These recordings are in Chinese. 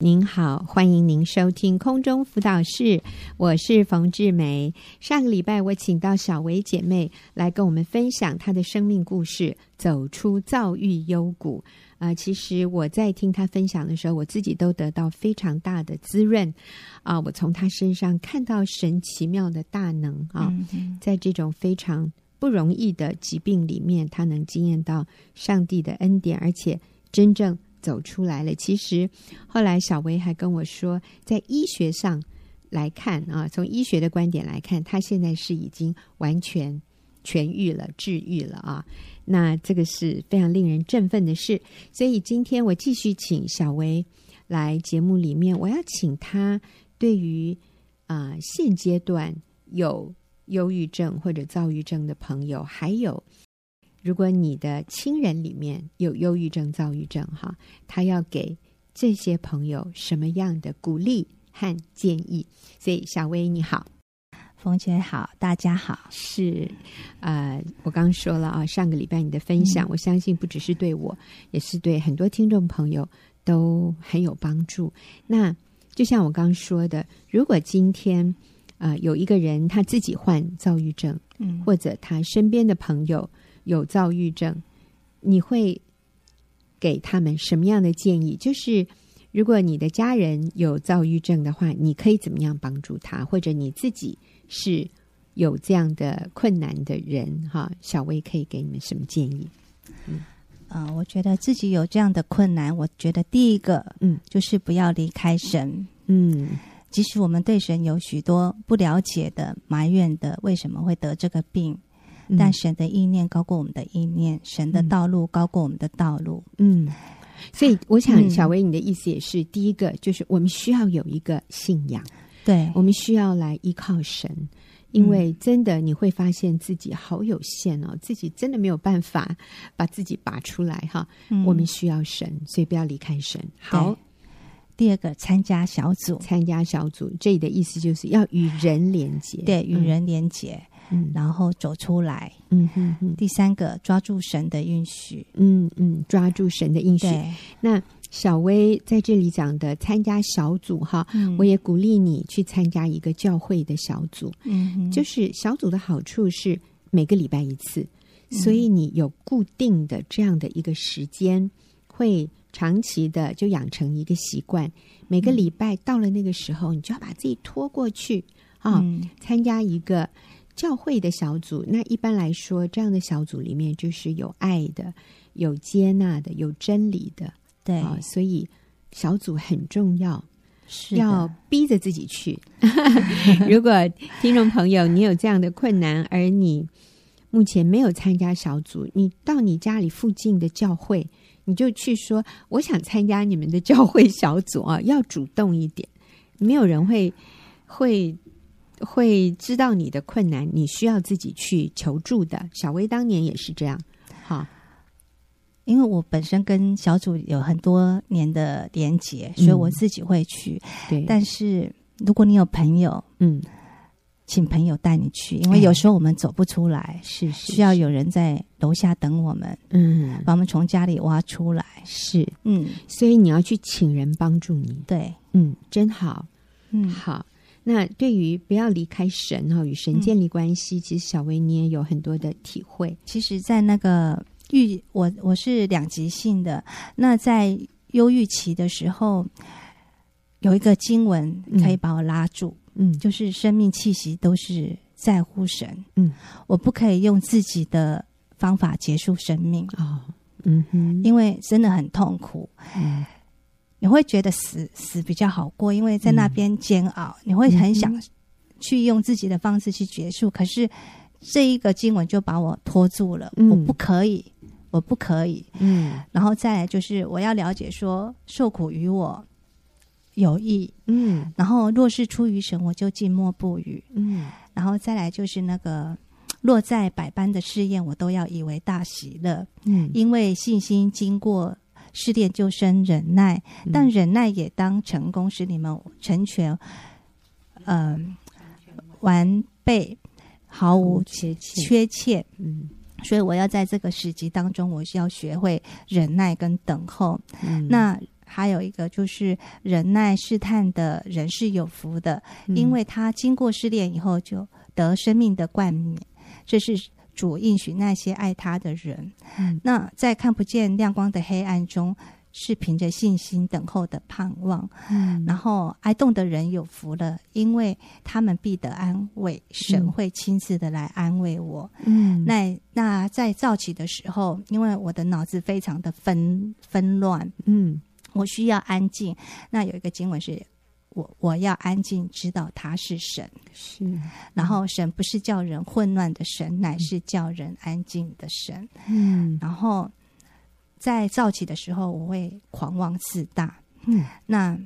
您好，欢迎您收听空中辅导室，我是冯志梅。上个礼拜我请到小薇姐妹来跟我们分享她的生命故事，走出躁郁幽谷。啊、呃，其实我在听她分享的时候，我自己都得到非常大的滋润。啊、呃，我从她身上看到神奇妙的大能啊，在这种非常不容易的疾病里面，她能经验到上帝的恩典，而且真正。走出来了。其实后来小薇还跟我说，在医学上来看啊，从医学的观点来看，他现在是已经完全痊愈了、治愈了啊。那这个是非常令人振奋的事。所以今天我继续请小薇来节目里面，我要请她对于啊、现阶段有忧郁症或者躁郁症的朋友，还有。如果你的亲人里面有忧郁症、躁郁症，哈，他要给这些朋友什么样的鼓励和建议？所以，小薇你好，冯姐好，大家好。是，呃，我刚刚说了啊，上个礼拜你的分享，嗯、我相信不只是对我，也是对很多听众朋友都很有帮助。那就像我刚刚说的，如果今天啊、呃、有一个人他自己患躁郁症，嗯，或者他身边的朋友。有躁郁症，你会给他们什么样的建议？就是如果你的家人有躁郁症的话，你可以怎么样帮助他？或者你自己是有这样的困难的人，哈，小薇可以给你们什么建议？嗯，啊、呃，我觉得自己有这样的困难，我觉得第一个，嗯，就是不要离开神，嗯，即使我们对神有许多不了解的、埋怨的，为什么会得这个病？但神的意念高过我们的意念，神的道路高过我们的道路。嗯，所以我想，小薇，你的意思也是，第一个就是我们需要有一个信仰，对，我们需要来依靠神，因为真的你会发现自己好有限哦，自己真的没有办法把自己拔出来哈。我们需要神，所以不要离开神。好，第二个参加小组，参加小组，这里的意思就是要与人连结，对，与人连结。嗯，然后走出来。嗯哼哼。第三个，抓住神的应许。嗯嗯，抓住神的应许。那小薇在这里讲的参加小组哈，嗯、我也鼓励你去参加一个教会的小组。嗯，就是小组的好处是每个礼拜一次，嗯、所以你有固定的这样的一个时间，会长期的就养成一个习惯。每个礼拜到了那个时候，你就要把自己拖过去啊，嗯、参加一个。教会的小组，那一般来说，这样的小组里面就是有爱的、有接纳的、有真理的，对啊，所以小组很重要，是要逼着自己去。如果听众朋友你有这样的困难，而你目前没有参加小组，你到你家里附近的教会，你就去说：“我想参加你们的教会小组啊！”要主动一点，没有人会会。会知道你的困难，你需要自己去求助的。小薇当年也是这样，哈，因为我本身跟小组有很多年的连结，所以我自己会去。对、嗯，但是如果你有朋友，嗯，请朋友带你去，因为有时候我们走不出来，是、哎、需要有人在楼下等我们，嗯，把我们从家里挖出来，是，嗯，所以你要去请人帮助你，对，嗯，真好，嗯，好。那对于不要离开神哈，与神建立关系，嗯、其实小薇你也有很多的体会。其实，在那个郁，我我是两极性的。那在忧郁期的时候，有一个经文可以把我拉住，嗯，就是生命气息都是在乎神，嗯，我不可以用自己的方法结束生命哦，嗯哼，因为真的很痛苦，嗯。你会觉得死死比较好过，因为在那边煎熬，嗯、你会很想去用自己的方式去结束。嗯、可是这一个经文就把我拖住了，嗯、我不可以，我不可以。嗯，然后再来就是我要了解说，受苦于我有益。嗯，然后若是出于神，我就静默不语。嗯，然后再来就是那个落在百般的试验，我都要以为大喜乐。嗯，因为信心经过。试炼就生忍耐，但忍耐也当成功，使你们成全，嗯、呃，完备，毫无缺欠。缺欠。嗯，所以我要在这个时机当中，我需要学会忍耐跟等候。嗯，那还有一个就是忍耐试探的人是有福的，嗯、因为他经过试炼以后就得生命的冠冕。这是主应许那些爱他的人。嗯、那在看不见亮光的黑暗中，是凭着信心等候的盼望。嗯，然后哀动的人有福了，因为他们必得安慰，神会亲自的来安慰我。嗯，那那在早起的时候，因为我的脑子非常的纷纷乱，嗯，我需要安静。那有一个经文是。我我要安静，知道他是神，是。然后神不是叫人混乱的神，乃是叫人安静的神。嗯。然后在造起的时候，我会狂妄自大。嗯。那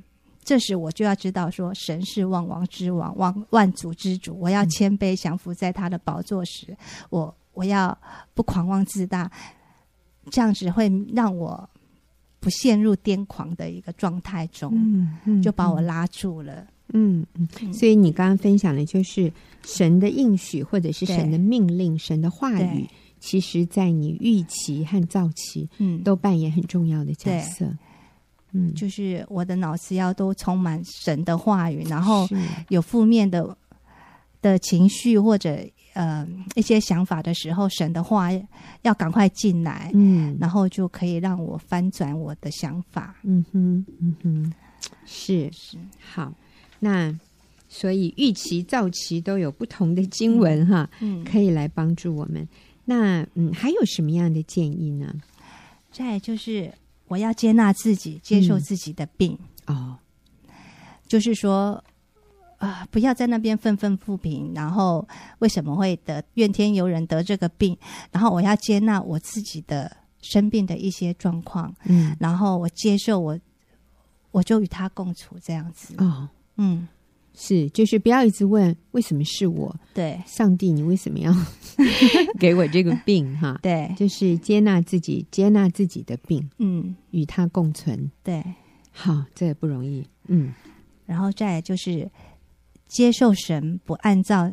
这时我就要知道，说神是万王之王，万万主之主。我要谦卑降服在他的宝座时，我我要不狂妄自大，这样子会让我。不陷入癫狂的一个状态中，嗯嗯、就把我拉住了。嗯嗯，所以你刚刚分享的，就是神的应许，或者是神的命令，神的话语，其实在你预期和造期，嗯，都扮演很重要的角色。嗯，就是我的脑子要都充满神的话语，然后有负面的的情绪或者。呃，一些想法的时候，神的话要赶快进来，嗯，然后就可以让我翻转我的想法，嗯哼，嗯哼，是是好。那所以预期、造期都有不同的经文哈，嗯，可以来帮助我们。那嗯，还有什么样的建议呢？再就是我要接纳自己，接受自己的病，嗯，哦，就是说。啊！不要在那边愤愤不平，然后为什么会得怨天尤人得这个病？然后我要接纳我自己的生病的一些状况，嗯，然后我接受我，我就与他共处这样子。哦，嗯，是，就是不要一直问为什么是我？对，上帝，你为什么要 给我这个病？哈，对，就是接纳自己，接纳自己的病，嗯，与他共存。对，好，这也不容易。嗯，然后再就是。接受神不按照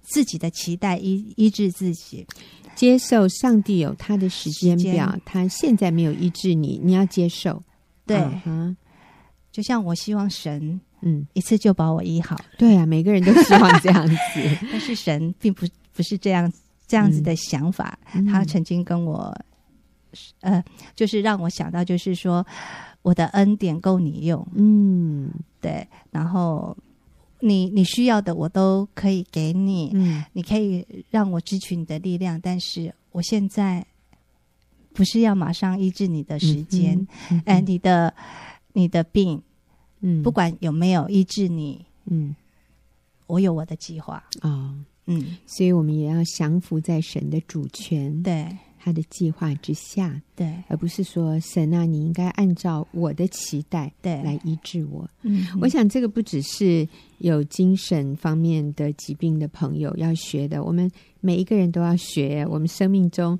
自己的期待医医治自己，接受上帝有他的时间表，间他现在没有医治你，你要接受。对，嗯，就像我希望神，嗯，一次就把我医好。对啊，每个人都希望这样子，但是神并不不是这样这样子的想法。嗯，他曾经跟我，呃，就是让我想到，就是说我的恩典够你用。嗯，对，然后。你你需要的我都可以给你，嗯，你可以让我支取你的力量，但是我现在不是要马上医治你的时间，嗯你的你的病，嗯，不管有没有医治你，嗯，我有我的计划啊，哦、嗯，所以我们也要降服在神的主权，对。他的计划之下，对，而不是说神啊，你应该按照我的期待，对，来医治我。嗯，我想这个不只是有精神方面的疾病的朋友要学的，我们每一个人都要学。我们生命中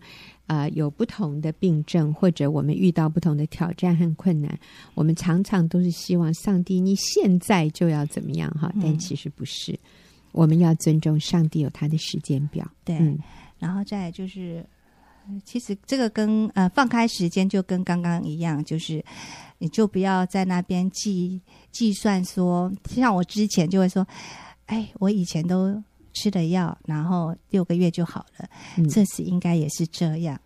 啊、呃，有不同的病症，或者我们遇到不同的挑战和困难，我们常常都是希望上帝你现在就要怎么样哈，但其实不是。嗯、我们要尊重上帝有他的时间表，对，嗯、然后再就是。其实这个跟呃放开时间就跟刚刚一样，就是你就不要在那边计计算说，像我之前就会说，哎，我以前都吃了药，然后六个月就好了，嗯、这次应该也是这样，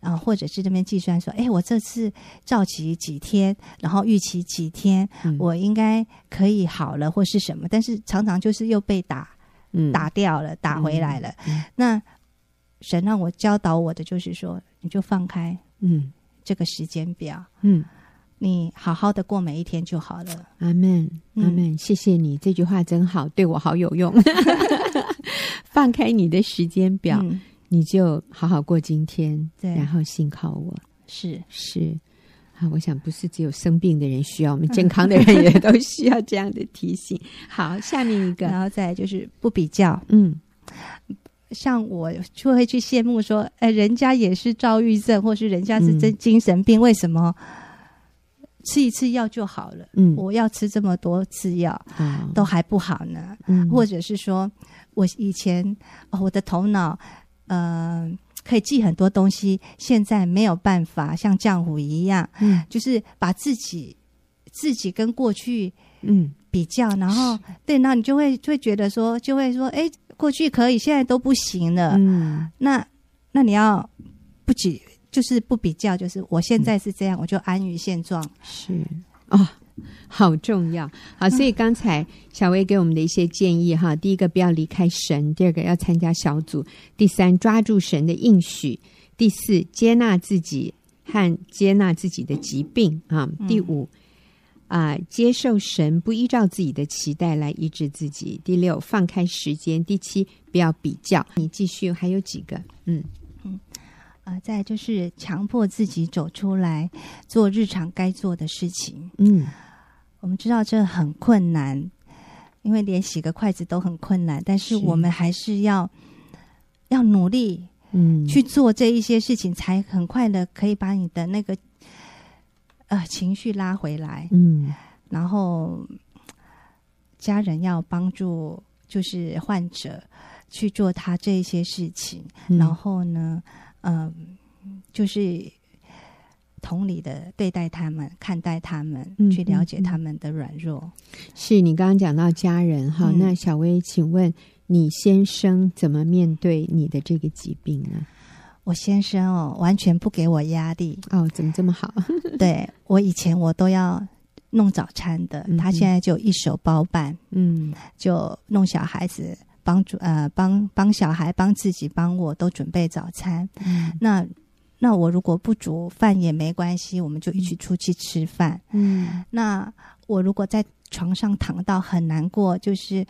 然后或者是这边计算说，哎，我这次照期几天，然后预期几天，嗯、我应该可以好了或是什么，但是常常就是又被打，嗯、打掉了，打回来了，那。神让我教导我的就是说，你就放开，嗯，这个时间表，嗯，你好好的过每一天就好了。阿门，阿门，嗯，谢谢你，这句话真好，对我好有用。放开你的时间表，嗯，你就好好过今天，对，然后信靠我。是是，啊，我想不是只有生病的人需要，我们健 康的人也都需要这样的提醒。好，下面一个，然后再就是不比较，嗯。像我就会去羡慕说，哎，人家也是躁郁症，或是人家是真精神病，嗯、为什么？吃一次药就好了？嗯，我要吃这么多次药，嗯、都还不好呢？嗯，或者是说我以前哦，我的头脑，嗯、呃，可以记很多东西，现在没有办法像浆糊一样，嗯，就是把自己自己跟过去嗯。比较，然后对，那你就会就会觉得说，就会说，哎，过去可以，现在都不行了，嗯，那那你要不比，就是不比较，就是我现在是这样，嗯、我就安于现状，是。啊。哦好重要，好，所以刚才小薇给我们的一些建议哈，第一个不要离开神，第二个要参加小组，第三抓住神的应许，第四接纳自己和接纳自己的疾病啊，第五啊、呃、接受神不依照自己的期待来医治自己，第六放开时间，第七不要比较。你继续还有几个？嗯嗯啊、呃，再就是强迫自己走出来做日常该做的事情，嗯。我们知道这很困难，因为连洗个筷子都很困难，但是我们还是要是要努力，嗯，去做这一些事情，才很快的可以把你的那个呃情绪拉回来，嗯，然后家人要帮助，就是患者去做他这一些事情，嗯、然后呢，嗯、呃，就是。同理的对待他们，看待他们，嗯、去了解他们的软弱。是你刚刚讲到家人哈，嗯、那小薇，请问你先生怎么面对你的这个疾病呢？我先生哦，完全不给我压力哦，怎么这么好？对，我以前我都要弄早餐的，嗯、他现在就一手包办，嗯，就弄小孩子，帮助呃帮帮小孩，帮自己，帮我都准备早餐。嗯，那。那我如果不煮饭也没关系，我们就一起出去吃饭。嗯，那我如果在床上躺到很难过，就是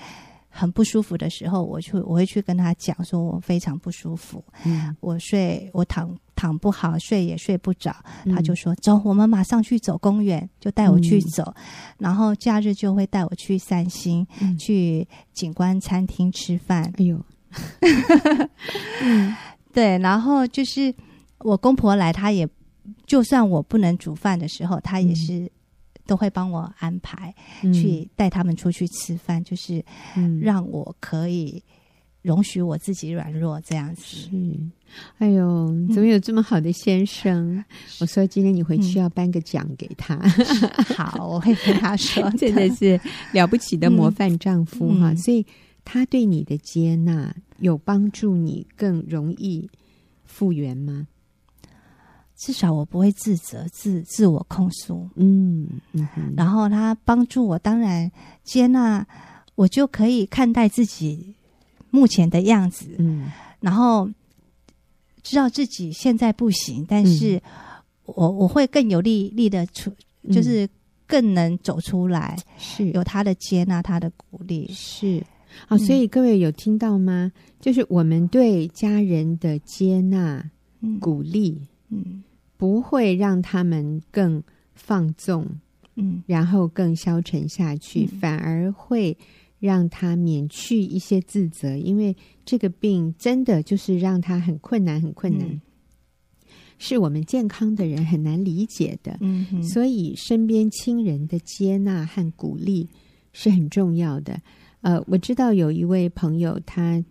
很不舒服的时候，我去我会去跟他讲，说我非常不舒服。嗯，我睡我躺躺不好，睡也睡不着。他就说：“嗯、走，我们马上去走公园。”就带我去走，嗯、然后假日就会带我去散心，嗯、去景观餐厅吃饭。哎呦，嗯，对，然后就是。我公婆来，他也就算我不能煮饭的时候，他也是都会帮我安排、嗯、去带他们出去吃饭，就是让我可以容许我自己软弱这样子。是，哎呦，怎么有这么好的先生？嗯、我说今天你回去要颁个奖给他。嗯、好，我会跟他说，真的是了不起的模范丈夫哈。嗯、所以他对你的接纳有帮助，你更容易复原吗？至少我不会自责、自自我控诉，嗯，嗯，然后他帮助我，当然接纳我，就可以看待自己目前的样子，嗯，然后知道自己现在不行，但是我我会更有力力的出，就是更能走出来，是。有他的接纳，他的鼓励，是。好，所以各位有听到吗？就是我们对家人的接纳、鼓励。嗯，不会让他们更放纵，嗯，然后更消沉下去，嗯、反而会让他免去一些自责，因为这个病真的就是让他很困难，很困难，嗯、是我们健康的人很难理解的。嗯，所以身边亲人的接纳和鼓励是很重要的。呃，我知道有一位朋友，他。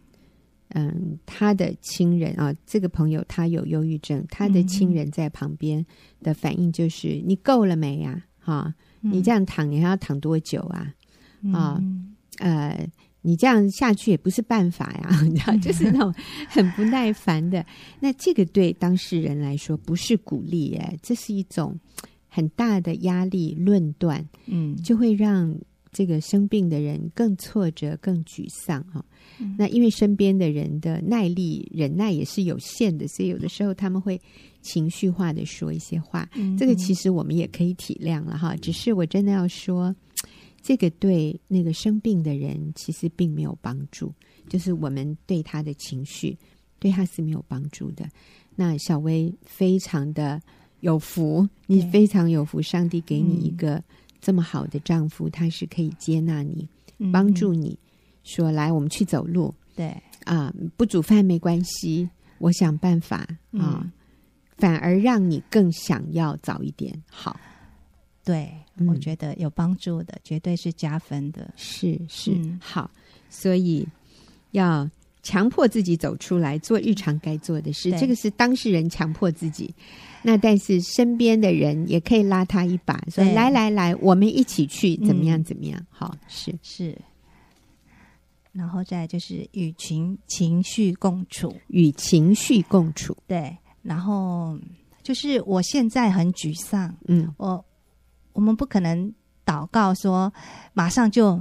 嗯，他的亲人啊，这个朋友他有忧郁症，他的亲人在旁边的反应就是：嗯、你够了没呀？哈，你这样躺，你还要躺多久啊？啊，呃，你这样下去也不是办法呀，你知道，就是那种很不耐烦的。那这个对当事人来说不是鼓励，哎，这是一种很大的压力论断，嗯，就会让这个生病的人更挫折、更沮丧哈。那因为身边的人的耐力忍耐也是有限的，所以有的时候他们会情绪化的说一些话。嗯、这个其实我们也可以体谅了哈。只是我真的要说，这个对那个生病的人其实并没有帮助。就是我们对他的情绪，对他是没有帮助的。那小薇非常的有福，你非常有福，上帝给你一个这么好的丈夫，他是可以接纳你，帮助你。说来，我们去走路。对啊，不煮饭没关系，我想办法啊，嗯、反而让你更想要早一点好。对，嗯、我觉得有帮助的，绝对是加分的。是是、嗯、好，所以要强迫自己走出来做日常该做的事，这个是当事人强迫自己。那但是身边的人也可以拉他一把，说对。来来来，我们一起去，怎么样嗯怎么样？好，是。是，然后再就是与情情绪共处，与情绪共处。对，然后就是我现在很沮丧，嗯。我我们不可能祷告说马上就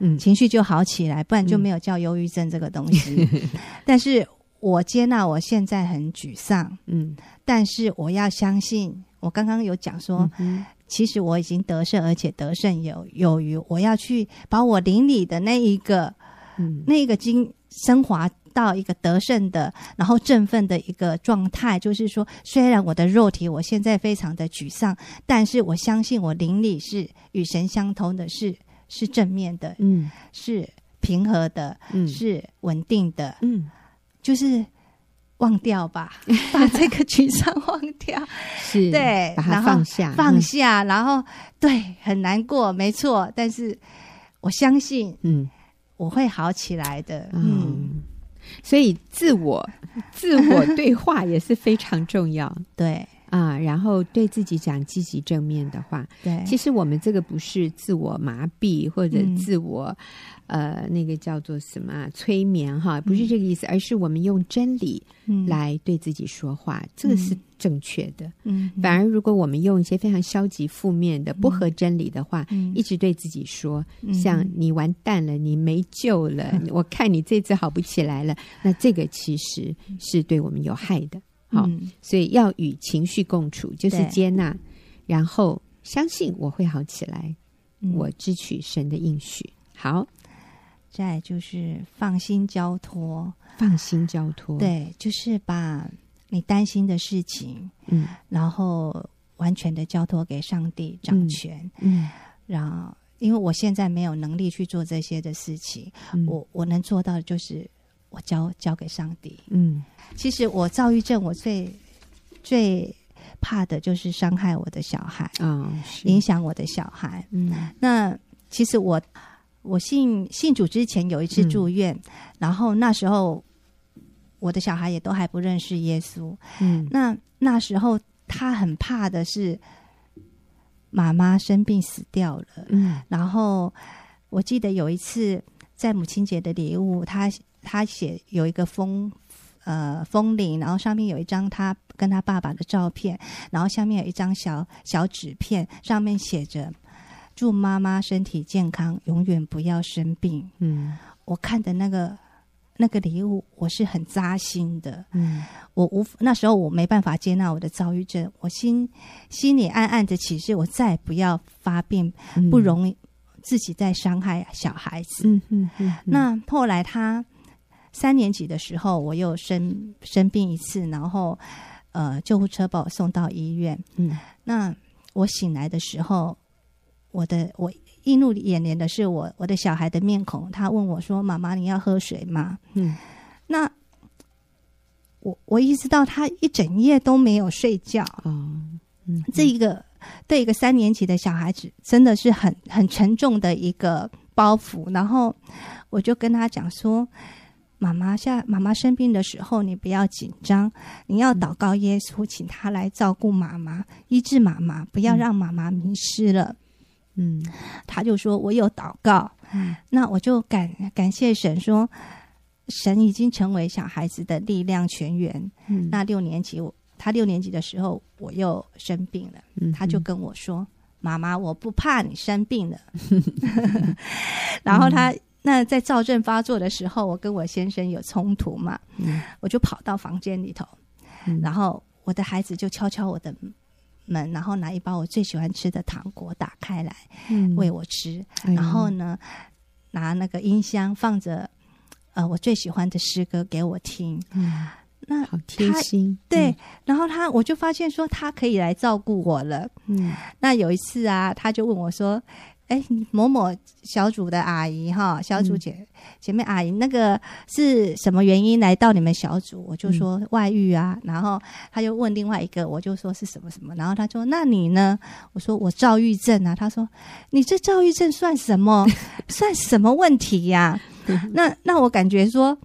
嗯。情绪就好起来，不然就没有叫忧郁症这个东西。但是我接纳我现在很沮丧，嗯，但是我要相信，我刚刚有讲说，嗯其实我已经得胜，而且得胜有有余。我要去把我灵里的那一个。嗯。那个经升华到一个得胜的，然后振奋的一个状态，就是说，虽然我的肉体我现在非常的沮丧，但是我相信我灵里是与神相通的，是是正面的，嗯。是平和的，嗯。是稳定的，嗯，就是忘掉吧，把这个沮丧忘掉，是对把它然后放下，放下，然后对，很难过，没错，但是我相信嗯。我会好起来的。嗯，所以自我自我对话也是非常重要。对啊。然后对自己讲积极正面的话。对，其实我们这个不是自我麻痹或者嗯。自我、呃那个叫做什么啊催眠哈，不是这个意思，而是我们用真理嗯。来对自己说话，这个是正确的。嗯，反而如果我们用一些非常消极、负面的、不合真理的话，嗯。一直对自己说，嗯。像你完蛋了，你没救了，我看你这次好不起来了，那这个其实是对我们有害的。好，嗯。所以要与情绪共处，就是接纳，然后相信我会好起来，嗯。我支取神的应许。好，再就是放心交托，放心交托。，对，就是把你担心的事情，嗯。然后完全的交托给上帝掌权，嗯。然后因为我现在没有能力去做这些的事情，嗯。我我能做到的就是我交交给上帝。嗯其实我躁郁症，我最最怕的就是伤害我的小孩，哦，影响我的小孩。嗯那其实我我信信主之前有一次住院，嗯然后那时候我的小孩也都还不认识耶稣。嗯那那时候他很怕的是妈妈生病死掉了。嗯然后我记得有一次在母亲节的礼物，他他写有一个风呃风铃，然后上面有一张他跟他爸爸的照片，然后下面有一张小小纸片，上面写着“祝妈妈身体健康，永远不要生病”。嗯我看的那个那个礼物，我是很扎心的。嗯我无那时候我没办法接纳我的躁郁症，我心心里暗暗的起誓，我再也不要发病，嗯，不容自己在伤害小孩子。嗯嗯嗯，那后来他三年级的时候，我又生生病一次，然后呃救护车把我送到医院。嗯那我醒来的时候，我的我映入眼帘的是我我的小孩的面孔。他问我说：“妈妈，你要喝水吗？”嗯那我我意识到他一整夜都没有睡觉。哦嗯这一个对一个三年级的小孩子真的是很很沉重的一个包袱。然后我就跟他讲说：“妈妈下妈妈生病的时候，你不要紧张，你要祷告耶稣，请他来照顾妈妈，医治妈妈，不要让妈妈迷失了。嗯他就说：“我有祷告。嗯那我就感感谢神说，神已经成为小孩子的力量泉源。嗯，那六年级我他六年级的时候，我又生病了。嗯他就跟我说：“妈妈，我不怕你生病了。”然后他那在躁症发作的时候，我跟我先生有冲突嘛，嗯我就跑到房间里头，嗯然后我的孩子就敲敲我的门，然后拿一包我最喜欢吃的糖果打开来嗯喂我吃，然后呢，拿那个音箱放着呃我最喜欢的诗歌给我听。嗯那好贴心，对，然后他我就发现说他可以来照顾我了。嗯那有一次啊，他就问我说：“哎，某某小组的阿姨哈，小组姐、姐妹阿姨，那个是什么原因来到你们小组？”我就说外遇啊，然后他就问另外一个，我就说是什么什么，然后他说：“那你呢？”我说：“我躁郁症啊。”他说：“你这躁郁症算什么？算什么问题呀、那那我感觉说。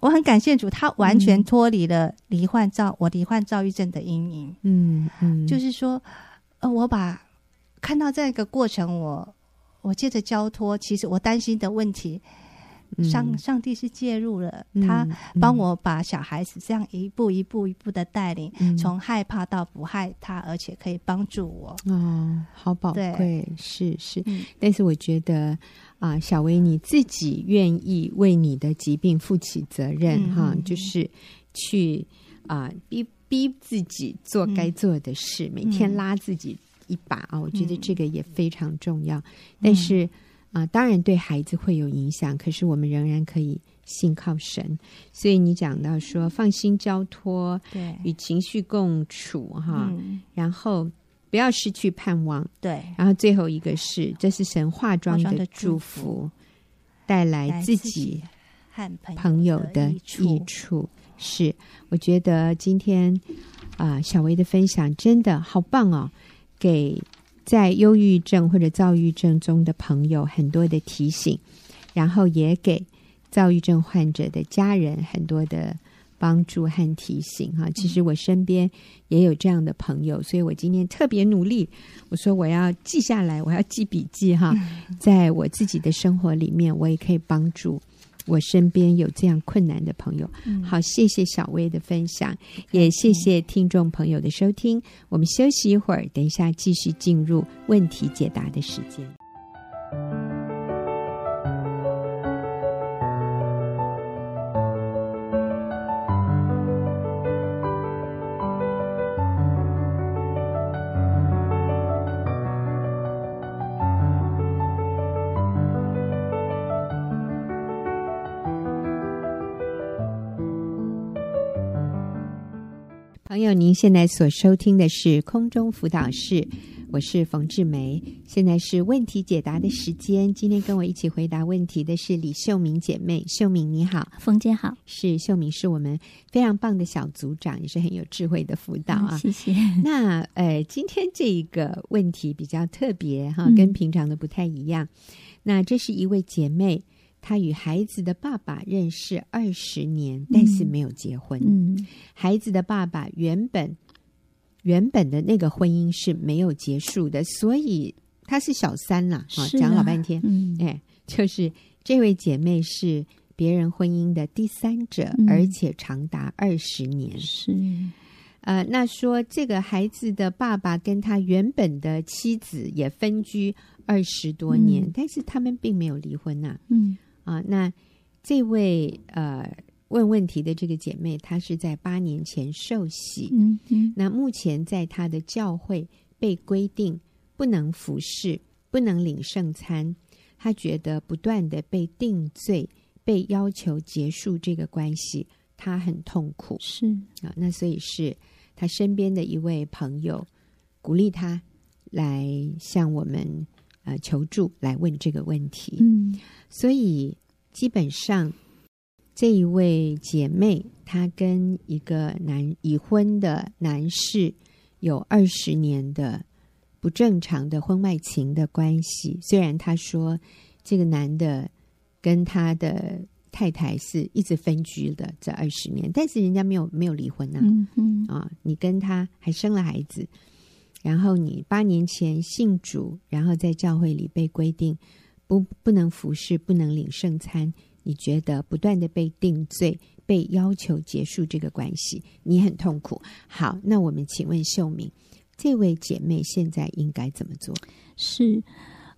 我很感谢主，他完全脱离了罹患躁、嗯、我罹患躁郁症的阴影。嗯嗯，就是说，呃，我把看到这个过程，我我借着交托，其实我担心的问题。上上帝是介入了，嗯、他帮我把小孩子这样一步一步一步的带领，嗯、从害怕到不害他，而且可以帮助我。哦，好宝贵，是是。嗯、但是我觉得啊、呃，小薇你自己愿意为你的疾病负起责任哈、嗯，就是去啊、呃、逼逼自己做该做的事、嗯，每天拉自己一把啊、嗯，我觉得这个也非常重要。嗯、但是。啊，当然对孩子会有影响，可是我们仍然可以信靠神。所以你讲到说，放心交托，对，与情绪共处，哈、嗯，然后不要失去盼望，对。然后最后一个是，这是神化妆的祝福，带来自己和朋友的益处。是，我觉得今天啊、呃，小薇的分享真的好棒哦，给。在忧郁症或者躁郁症中的朋友，很多的提醒，然后也给躁郁症患者的家人很多的帮助和提醒。哈，其实我身边也有这样的朋友，所以我今天特别努力。我说我要记下来，我要记笔记哈，在我自己的生活里面，我也可以帮助。我身边有这样困难的朋友，嗯、好，谢谢小薇的分享，也谢谢听众朋友的收听。我们休息一会儿，等一下继续进入问题解答的时间。友，您现在所收听的是空中辅导室，我是冯志梅。现在是问题解答的时间。今天跟我一起回答问题的是李秀敏姐妹，秀敏你好，冯姐好。是秀敏，是我们非常棒的小组长，也是很有智慧的辅导啊。嗯、谢谢。那呃，今天这一个问题比较特别哈，跟平常的不太一样。嗯、那这是一位姐妹。他与孩子的爸爸认识二十年，但是没有结婚。嗯，孩子的爸爸原本原本的那个婚姻是没有结束的，所以他是小三啦。啊，讲老半天，嗯，哎，就是这位姐妹是别人婚姻的第三者，嗯，而且长达二十年。是，呃，那说这个孩子的爸爸跟他原本的妻子也分居二十多年，嗯，但是他们并没有离婚呐，啊。嗯。啊，那这位呃问问题的这个姐妹，她是在八年前受洗，嗯嗯，那目前在她的教会被规定不能服侍，不能领圣餐，她觉得不断的被定罪，被要求结束这个关系，她很痛苦。是啊，那所以是她身边的一位朋友鼓励她来向我们。呃，求助来问这个问题。嗯，所以基本上这一位姐妹，她跟一个男已婚的男士有二十年的不正常的婚外情的关系。虽然她说这个男的跟他的太太是一直分居的这二十年，但是人家没有没有离婚呐。嗯嗯啊，你跟他还生了孩子。然后你八年前信主，然后在教会里被规定不不能服侍，不能领圣餐。你觉得不断的被定罪，被要求结束这个关系，你很痛苦。好，那我们请问秀敏，这位姐妹现在应该怎么做？是。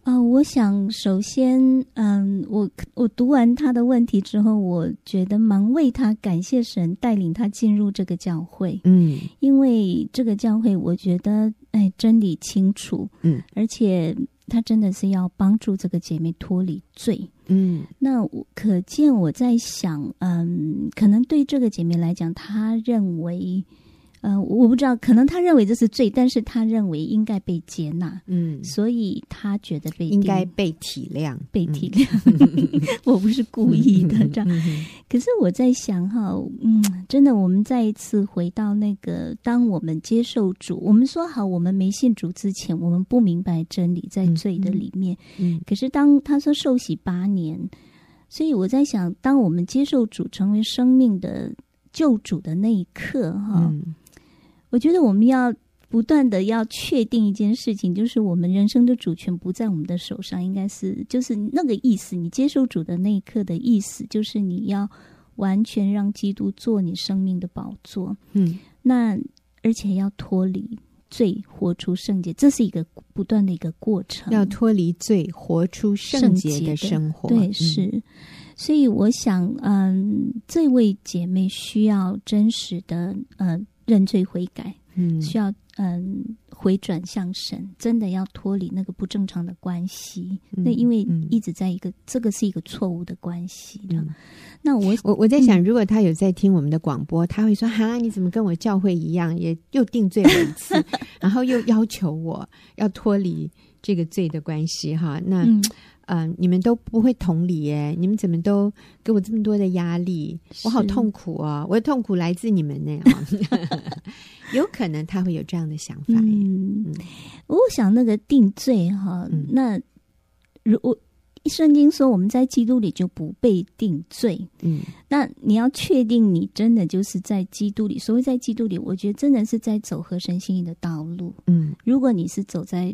啊、呃，我想首先，嗯，我我读完他的问题之后，我觉得蛮为他感谢神带领他进入这个教会，嗯，因为这个教会我觉得，哎，真理清楚，嗯，而且他真的是要帮助这个姐妹脱离罪，嗯，那我可见我在想，嗯，可能对这个姐妹来讲，她认为。呃，我不知道，可能他认为这是罪，但是他认为应该被接纳，嗯，所以他觉得被应该被体谅，被体谅。嗯、我不是故意的，这样、嗯。可是我在想哈，嗯，真的，我们再一次回到那个，当我们接受主，我们说好，我们没信主之前，我们不明白真理，在罪的里面。嗯，嗯，可是当他说受洗八年。所以我在想，当我们接受主成为生命的救主的那一刻，哈、嗯，我觉得我们要不断的要确定一件事情，就是我们人生的主权不在我们的手上，应该是就是那个意思。你接受主的那一刻的意思，就是你要完全让基督做你生命的宝座，嗯，那而且要脱离。罪活出圣洁，这是一个不断的一个过程。要脱离罪，活出圣洁的生活。对，是。嗯、所以我想，嗯，这位姐妹需要真实的，呃，认罪悔改。嗯，需要嗯回转向神，真的要脱离那个不正常的关系。嗯、那因为一直在一个，嗯、这个是一个错误的关系的。嗯、那我我我在想，如果他有在听我们的广播，嗯、他会说：“哈，你怎么跟我教会一样，也又定罪了一次，然后又要求我要脱离这个罪的关系？”哈，那。嗯你们都不会同理耶？你们怎么都给我这么多的压力？我好痛苦啊、哦！我的痛苦来自你们呢。有可能他会有这样的想法。嗯，嗯我想那个定罪哈，嗯、那如果圣经说我们在基督里就不被定罪，嗯，那你要确定你真的就是在基督里。所谓在基督里，我觉得真的是在走合神心意的道路。嗯，如果你是走在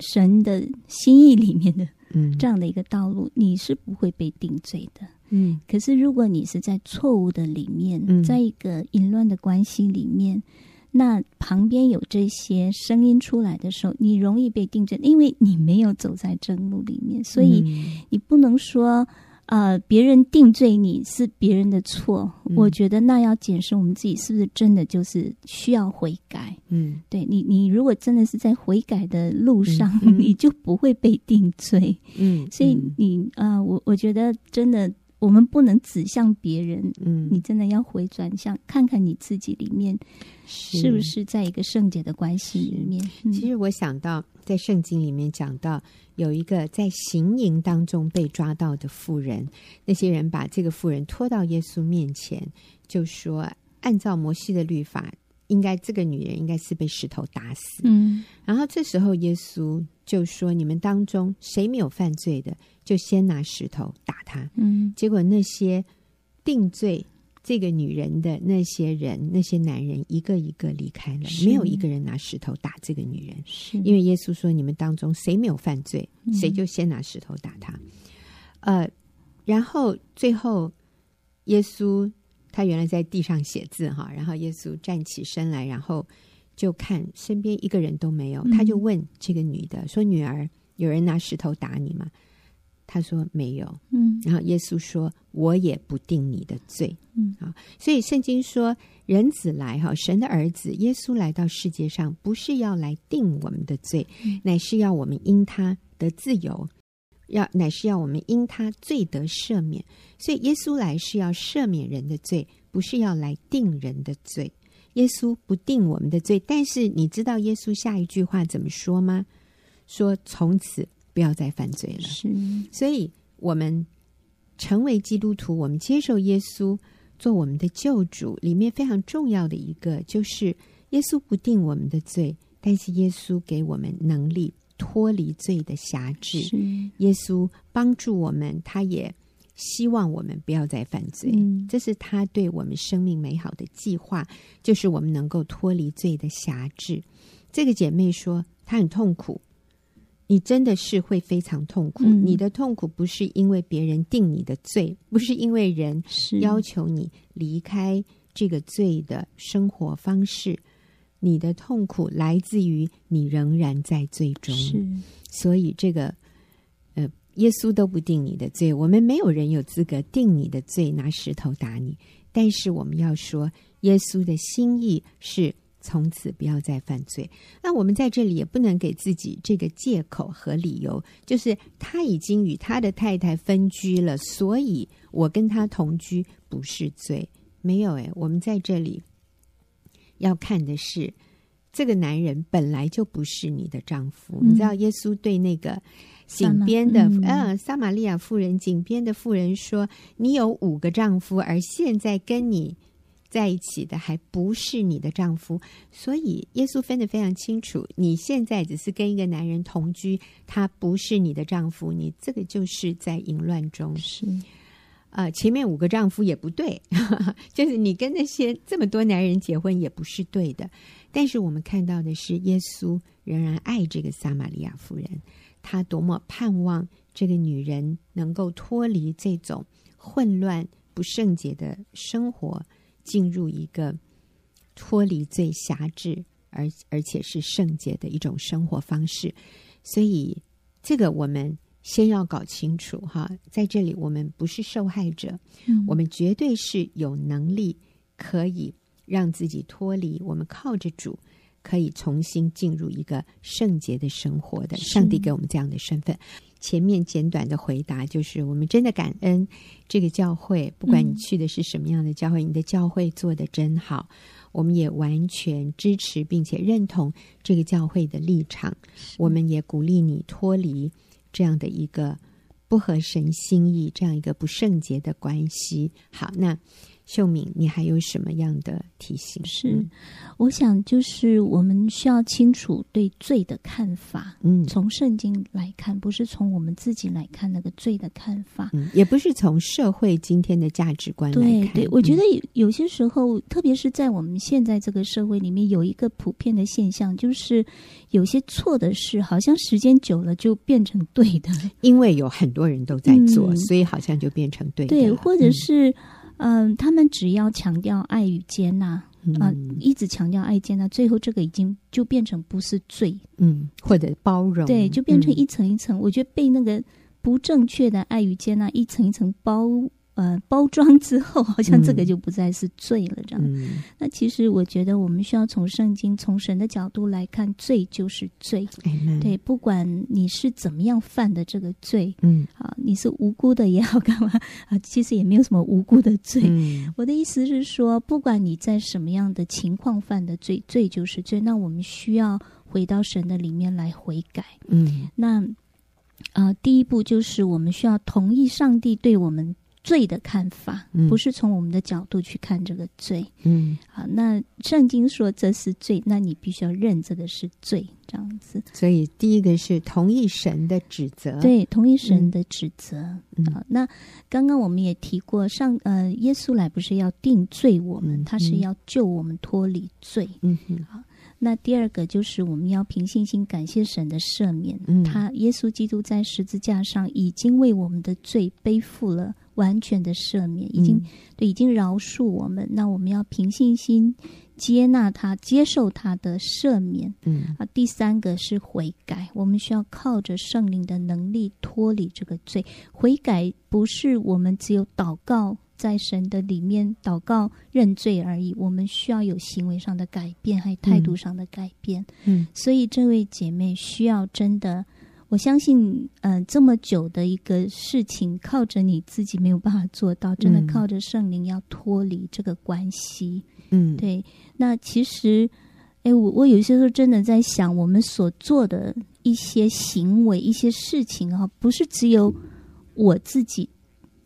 神的心意里面的。嗯，这样的一个道路，你是不会被定罪的。嗯，可是如果你是在错误的里面，嗯、在一个淫乱的关系里面，那旁边有这些声音出来的时候，你容易被定罪，因为你没有走在正路里面，所以你不能说。呃，别人定罪你是别人的错，嗯、我觉得那要检视我们自己是不是真的就是需要悔改。嗯，对你，你如果真的是在悔改的路上，你就不会被定罪。嗯，所以你啊、呃，我我觉得真的。我们不能指向别人，嗯，你真的要回转向看看你自己里面是不是在一个圣洁的关系里面。其实我想到在圣经里面讲到有一个在行营当中被抓到的妇人，那些人把这个妇人拖到耶稣面前，就说按照摩西的律法，应该这个女人应该是被石头打死。嗯，然后这时候耶稣就说：你们当中谁没有犯罪的？就先拿石头打他，嗯，结果那些定罪这个女人的那些人，那些男人一个一个离开了，没有一个人拿石头打这个女人，是。因为耶稣说：“你们当中谁没有犯罪，谁就先拿石头打他。嗯”呃，然后最后耶稣他原来在地上写字哈，然后耶稣站起身来，然后就看身边一个人都没有，他就问这个女的说：“女儿，有人拿石头打你吗？”他说没有，嗯，然后耶稣说：“我也不定你的罪，嗯啊。”所以圣经说，人子来哈，神的儿子耶稣来到世界上，不是要来定我们的罪，嗯、乃是要我们因他得自由，要乃是要我们因他罪得赦免。所以耶稣来是要赦免人的罪，不是要来定人的罪。耶稣不定我们的罪，但是你知道耶稣下一句话怎么说吗？说从此。不要再犯罪了。是，所以我们成为基督徒，我们接受耶稣做我们的救主，里面非常重要的一个就是耶稣不定我们的罪，但是耶稣给我们能力脱离罪的辖制。是耶稣帮助我们，他也希望我们不要再犯罪。嗯，这是他对我们生命美好的计划，就是我们能够脱离罪的辖制。这个姐妹说，她很痛苦。你真的是会非常痛苦。嗯、你的痛苦不是因为别人定你的罪，不是因为人要求你离开这个罪的生活方式。你的痛苦来自于你仍然在罪中。是所以这个，呃，耶稣都不定你的罪，我们没有人有资格定你的罪，拿石头打你。但是我们要说，耶稣的心意是。从此不要再犯罪。那我们在这里也不能给自己这个借口和理由，就是他已经与他的太太分居了，所以我跟他同居不是罪。没有诶，我们在这里要看的是，这个男人本来就不是你的丈夫。嗯、你知道，耶稣对那个井边的嗯、呃、撒玛利亚妇人井边的妇人说：“你有五个丈夫，而现在跟你。”在一起的还不是你的丈夫，所以耶稣分得非常清楚。你现在只是跟一个男人同居，他不是你的丈夫，你这个就是在淫乱中。是，呃，前面五个丈夫也不对，就是你跟那些这么多男人结婚也不是对的。但是我们看到的是，耶稣仍然爱这个撒玛利亚妇人，他多么盼望这个女人能够脱离这种混乱不圣洁的生活，进入一个脱离最狭制而而且是圣洁的一种生活方式。所以，这个我们。先要搞清楚哈，在这里我们不是受害者，嗯，我们绝对是有能力可以让自己脱离。我们靠着主，可以重新进入一个圣洁的生活的。上帝给我们这样的身份。前面简短的回答就是：我们真的感恩这个教会，不管你去的是什么样的教会，嗯，你的教会做得真好。我们也完全支持并且认同这个教会的立场。我们也鼓励你脱离。这样的一个不合神心意，这样一个不圣洁的关系。好，那秀敏，你还有什么样的提醒？是，嗯、我想就是我们需要清楚对罪的看法。嗯，从圣经来看，不是从我们自己来看那个罪的看法，嗯、也不是从社会今天的价值观来看。对，对，我觉得有有些时候，嗯、特别是在我们现在这个社会里面，有一个普遍的现象，就是有些错的事，好像时间久了就变成对的，因为有很多人都在做，嗯、所以好像就变成对的。对，或者是。嗯嗯，他们只要强调爱与接纳，啊、嗯呃，一直强调爱接纳，最后这个已经就变成不是罪，嗯，或者包容，对，就变成一层一层。嗯、我觉得被那个不正确的爱与接纳一层一层包。呃，包装之后，好像这个就不再是罪了，这样。嗯、那其实我觉得，我们需要从圣经、从神的角度来看，罪就是罪。嗯、对，不管你是怎么样犯的这个罪，嗯，啊，你是无辜的也好，干嘛啊？其实也没有什么无辜的罪。嗯、我的意思是说，不管你在什么样的情况犯的罪，罪就是罪。那我们需要回到神的里面来悔改。嗯，那啊、呃，第一步就是我们需要同意上帝对我们。罪的看法，不是从我们的角度去看这个罪。嗯，好，那圣经说这是罪，那你必须要认这个是罪，这样子。所以第一个是同意神的指责，对，同意神的指责。嗯，好，那刚刚我们也提过，上呃，耶稣来不是要定罪我们，嗯，他是要救我们脱离罪。嗯哼，好。那第二个就是我们要凭信心感谢神的赦免，嗯，他耶稣基督在十字架上已经为我们的罪背负了完全的赦免，已经、嗯、对，已经饶恕我们。那我们要凭信心接纳他，接受他的赦免。嗯啊，第三个是悔改，我们需要靠着圣灵的能力脱离这个罪。悔改不是我们只有祷告。在神的里面祷告认罪而已，我们需要有行为上的改变，还有态度上的改变。嗯，所以这位姐妹需要真的，我相信，嗯、呃，这么久的一个事情，靠着你自己没有办法做到，真的靠着圣灵要脱离这个关系。嗯，对。那其实，哎，我我有些时候真的在想，我们所做的一些行为、一些事情啊，不是只有我自己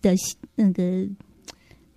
的那个。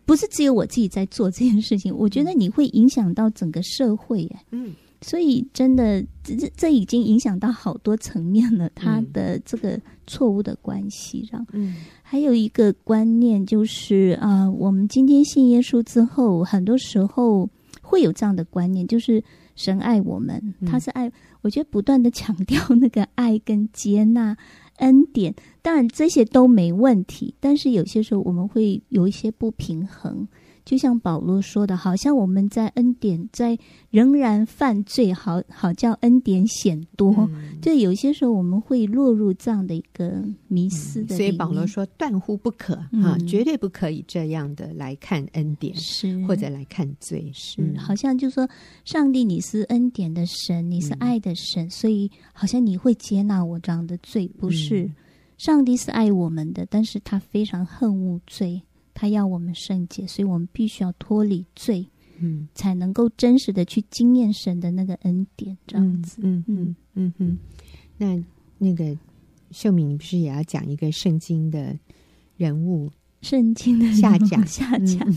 不是只有我自己在做这件事情，我觉得你会影响到整个社会耶。嗯，所以真的，这这已经影响到好多层面了。他的这个错误的关系，让嗯，还有一个观念就是啊、呃，我们今天信耶稣之后，很多时候会有这样的观念，就是神爱我们，他是爱。我觉得不断的强调那个爱跟接纳。恩典，当然这些都没问题，但是有些时候我们会有一些不平衡。就像保罗说的，好像我们在恩典在仍然犯罪，好好叫恩典显多。嗯、就有些时候我们会落入这样的一个迷思的、嗯。所以保罗说，断乎不可啊，嗯、绝对不可以这样的来看恩典，是或者来看罪。是，嗯、好像就说上帝，你是恩典的神，你是爱的神，嗯、所以好像你会接纳我这样的罪，不是？嗯、上帝是爱我们的，但是他非常恨恶罪。他要我们圣洁，所以我们必须要脱离罪，嗯，才能够真实的去经验神的那个恩典，这样子，嗯嗯嗯嗯。那那个秀敏，你不是也要讲一个圣经的人物？圣经的下讲下讲。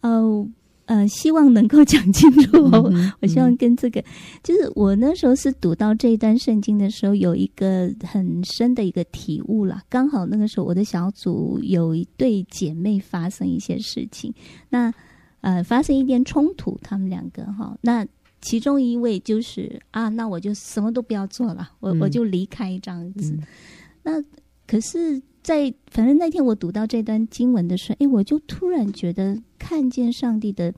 哦，呃，希望能够讲清楚。嗯嗯、我希望跟这个，就是我那时候是读到这一段圣经的时候，有一个很深的一个体悟啦。刚好那个时候，我的小组有一对姐妹发生一些事情，那呃，发生一点冲突，他们两个哈，那其中一位就是啊，那我就什么都不要做了，我、嗯、我就离开这样子。嗯、那可是。在反正那天我读到这段经文的时候，哎，我就突然觉得看见上帝的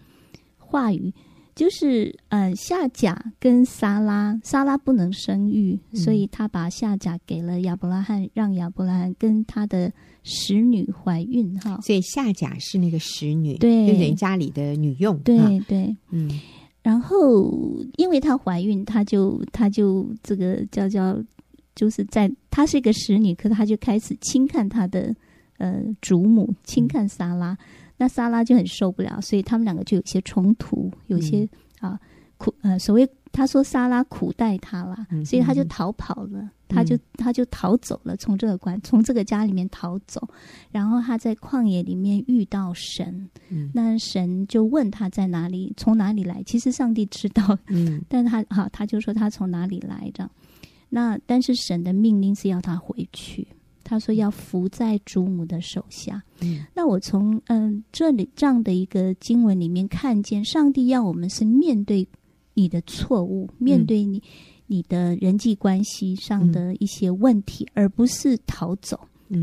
话语，就是呃，夏甲跟撒拉，撒拉不能生育，嗯、所以他把夏甲给了亚伯拉罕，让亚伯拉罕跟他的使女怀孕哈。所以夏甲是那个使女，对，就等于家里的女佣，对对，嗯。然后因为她怀孕，她就她就这个叫叫。就是在她是一个使女，可她就开始轻看她的呃祖母，轻看莎拉，嗯、那莎拉就很受不了，所以他们两个就有些冲突，有些、嗯、啊苦呃所谓他说莎拉苦待他了，嗯、所以他就逃跑了，嗯、他就他就逃走了，从这个关从这个家里面逃走，然后他在旷野里面遇到神，嗯、那神就问他在哪里，从哪里来？其实上帝知道，嗯，但他哈、啊、他就说他从哪里来这样。那但是神的命令是要他回去，他说要伏在祖母的手下。嗯，那我从嗯这里这样的一个经文里面看见，上帝要我们是面对你的错误，面对你你的人际关系上的一些问题，而不是逃走，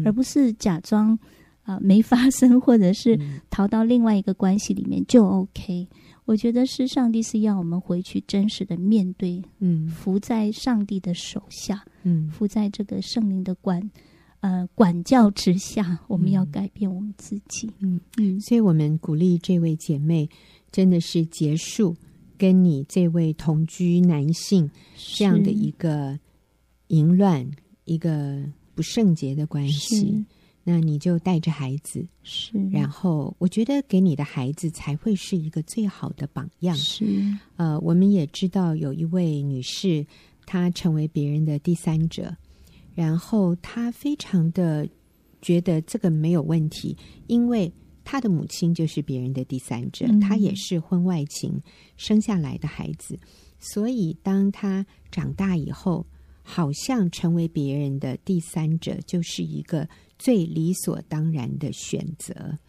而不是假装啊没发生，或者是逃到另外一个关系里面就 OK。我觉得是上帝是要我们回去真实的面对，嗯，伏在上帝的手下，嗯，伏在这个圣灵的管，呃，管教之下，我们要改变我们自己，嗯。嗯，所以我们鼓励这位姐妹，真的是结束跟你这位同居男性这样的一个淫乱、一个不圣洁的关系。那你就带着孩子，是，然后我觉得给你的孩子才会是一个最好的榜样。是，呃，我们也知道有一位女士，她成为别人的第三者，然后她非常的觉得这个没有问题，因为她的母亲就是别人的第三者，嗯、她也是婚外情生下来的孩子，所以当她长大以后，好像成为别人的第三者就是一个。最理所当然的选择，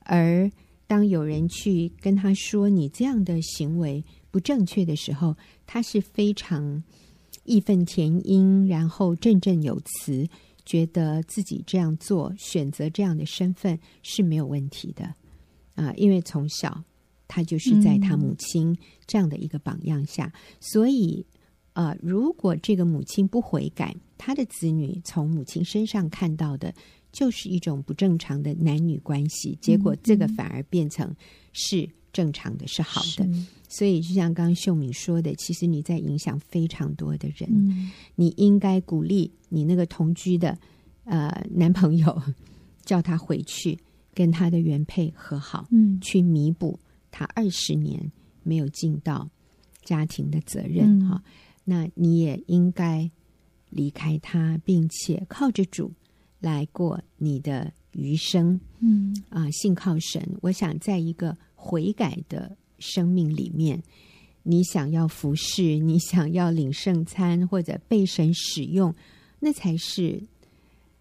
而当有人去跟他说你这样的行为不正确的时候，他是非常义愤填膺，然后振振有词，觉得自己这样做、选择这样的身份是没有问题的啊，因为从小他就是在他母亲这样的一个榜样下，所以啊，如果这个母亲不悔改，他的子女从母亲身上看到的。就是一种不正常的男女关系，结果这个反而变成是正常的，是好的。所以，就像刚刚秀敏说的，其实你在影响非常多的人。嗯、你应该鼓励你那个同居的呃男朋友，叫他回去跟他的原配和好，嗯，去弥补他二十年没有尽到家庭的责任。哈、嗯，那你也应该离开他，并且靠着主。来过你的余生，嗯啊，信靠神。我想，在一个悔改的生命里面，你想要服侍，你想要领圣餐，或者被神使用，那才是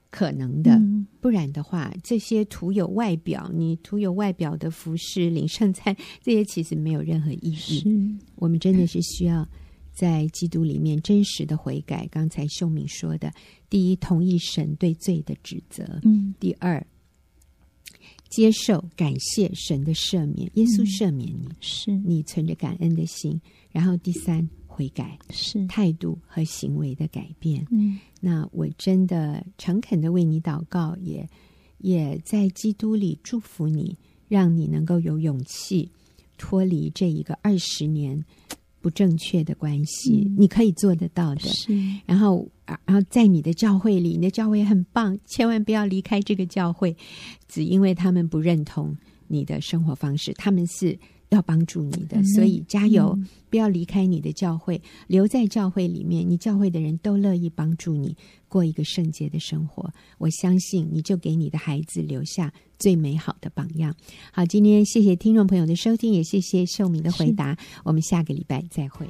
可能的。嗯、不然的话，这些徒有外表，你徒有外表的服侍、领圣餐，这些其实没有任何意义。我们真的是需要。在基督里面真实的悔改，刚才秀敏说的，第一，同意神对罪的指责；嗯，第二，接受感谢神的赦免，耶稣赦免你，是你存着感恩的心；然后第三，悔改是态度和行为的改变。嗯，那我真的诚恳的为你祷告，也也在基督里祝福你，让你能够有勇气脱离这一个二十年。不正确的关系，嗯、你可以做得到的。是，然后，然后在你的教会里，你的教会很棒，千万不要离开这个教会，只因为他们不认同你的生活方式。他们是要帮助你的，所以加油，不要离开你的教会，留在教会里面。你教会的人都乐意帮助你过一个圣洁的生活。我相信你就给你的孩子留下最美好的榜样。好，今天谢谢听众朋友的收听，也谢谢秀敏的回答。我们下个礼拜再会。